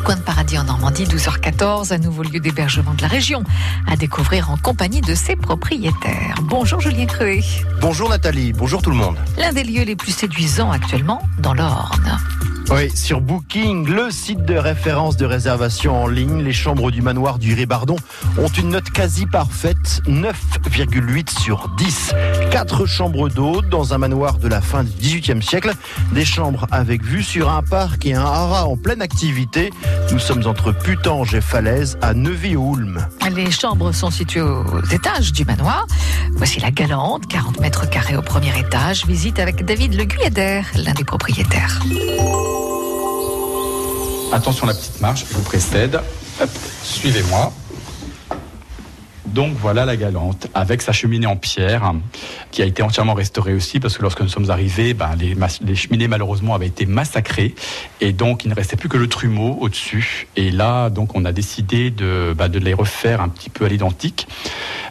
petit coin de paradis en Normandie, 12h14, un nouveau lieu d'hébergement de la région, à découvrir en compagnie de ses propriétaires. Bonjour Julien Cruet. Bonjour Nathalie, bonjour tout le monde. L'un des lieux les plus séduisants actuellement dans l'Orne. Oui, sur Booking, le site de référence de réservation en ligne, les chambres du manoir du Ribardon ont une note quasi parfaite, 9,8 sur 10. Quatre chambres d'eau dans un manoir de la fin du XVIIIe siècle, des chambres avec vue sur un parc et un haras en pleine activité. Nous sommes entre Putange et Falaise à Neuvy-Oulme. Les chambres sont situées aux étages du manoir. Voici la Galante, 40 mètres carrés au premier étage. Visite avec David Le Guyader, l'un des propriétaires. Attention la petite marche, je vous précède. Suivez-moi. Donc voilà la galante, avec sa cheminée en pierre, qui a été entièrement restaurée aussi, parce que lorsque nous sommes arrivés, ben, les, les, cheminées malheureusement avaient été massacrées, et donc il ne restait plus que le trumeau au-dessus. Et là, donc on a décidé de, ben, de les refaire un petit peu à l'identique.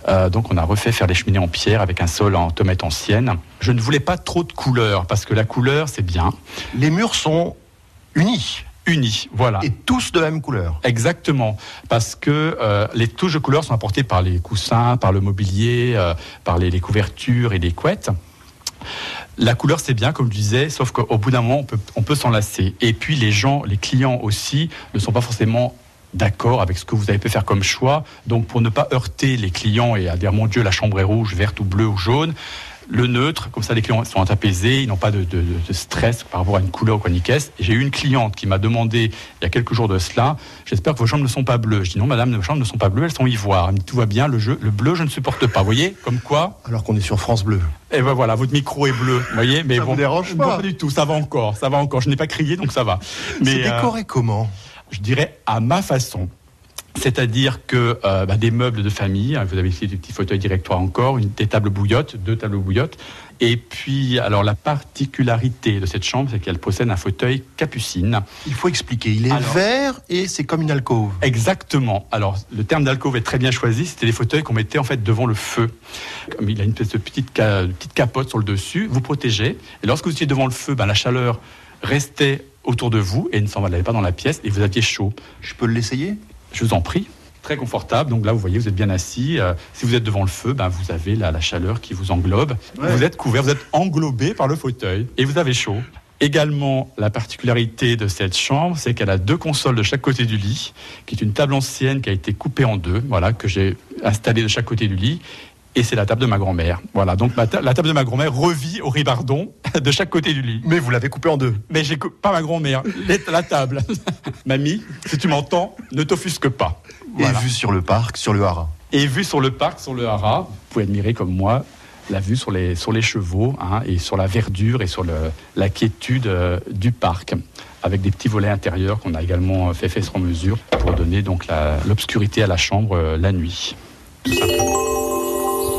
Euh, donc on a refait faire les cheminées en pierre avec un sol en tomate ancienne. Je ne voulais pas trop de couleurs, parce que la couleur c'est bien. Les murs sont unis unis, voilà. Et tous de la même couleur. Exactement, parce que euh, les touches de couleur sont apportées par les coussins, par le mobilier, euh, par les, les, couvertures et les couettes. La couleur c'est bien, comme je disais, sauf qu'au bout d'un moment on peut, on peut s'en lasser. Et puis les gens, les clients aussi, ne sont pas forcément d'accord avec ce que vous avez pu faire comme choix. Donc pour ne pas heurter les clients et à dire mon Dieu la chambre est rouge, verte ou bleue ou jaune, le neutre, comme ça les clients sont apaisés, ils n'ont pas de, stress par rapport à une couleur ou quoi ni J'ai eu une cliente qui m'a demandé il y a quelques jours de cela, j'espère que vos chambres ne sont pas bleues. Je dis non madame, nos chambres ne sont pas bleues, elles sont ivoires. Elle me dit tout va bien, le, jeu, le bleu je ne supporte pas. Vous voyez, comme quoi Alors qu'on est sur France Bleu. Et ben voilà, votre micro est bleu, vous voyez, mais ça bon, vous dérange pas. pas du tout, ça va encore, ça va encore. Je n'ai pas crié donc ça va. Mais c'est décoré comment? Je dirais à ma façon. C'est-à-dire que euh, bah, des meubles de famille, hein, vous avez ici des petits fauteuils directoires encore, une, des tables bouillottes, deux tables bouillottes. Et puis, alors la particularité de cette chambre, c'est qu'elle possède un fauteuil capucine. Il faut expliquer, il est vert et c'est comme une alcôve. Exactement. Alors, le terme d'alcôve est très bien choisi. C'était des fauteuils qu'on mettait en fait devant le feu. Comme il a une petite, petite capote sur le dessus, vous protégez. Et lorsque vous étiez devant le feu, ben, la chaleur restait autour de vous et ne s'en allait pas dans la pièce et vous aviez chaud. Je peux l'essayer? Je vous en prie. Très confortable. Donc là, vous voyez, vous êtes bien assis. Euh, si vous êtes devant le feu, ben, vous avez la, la chaleur qui vous englobe. Vous êtes couvert, vous êtes englobé par le fauteuil et vous avez chaud. Également, la particularité de cette chambre, c'est qu'elle a deux consoles de chaque côté du lit, qui est une table ancienne qui a été coupée en deux, voilà, que j'ai installée de chaque côté du lit, et c'est la table de ma grand-mère. Voilà, donc la table de ma grand-mère revit au ribardon de chaque côté du lit. Mais vous l'avez coupée en deux. Mais j'ai pas ma grand-mère, la table. Mamie, si tu m'entends, ne t'offusque pas. Et vue sur le parc, sur le haras. Et vue sur le parc, sur le haras, vous pouvez admirer comme moi la vue sur les, sur les chevaux hein, et sur la verdure et sur le, la quiétude euh, du parc avec des petits volets intérieurs qu'on a également fait fait sur mesure pour donner donc l'obscurité à la chambre euh, la nuit. Tout simplement.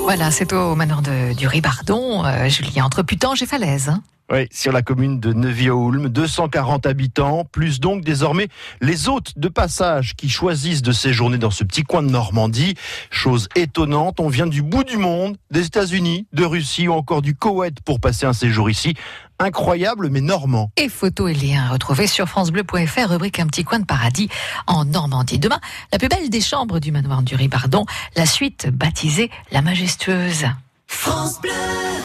Voilà, c'est au manoir de, du Ribardon, euh, Julien, entre Putange et Falaise. Hein. Oui, sur la commune de Neuvy-Oulme, 240 habitants, plus donc désormais les hôtes de passage qui choisissent de séjourner dans ce petit coin de Normandie. Chose étonnante, on vient du bout du monde, des États-Unis, de Russie ou encore du Koweït pour passer un séjour ici incroyable mais normand. Et photos et liens retrouvés sur francebleu.fr, rubrique Un petit coin de paradis en Normandie. Demain, la plus belle des chambres du manoir du Ribardon, la suite baptisée La Majestueuse. France Bleu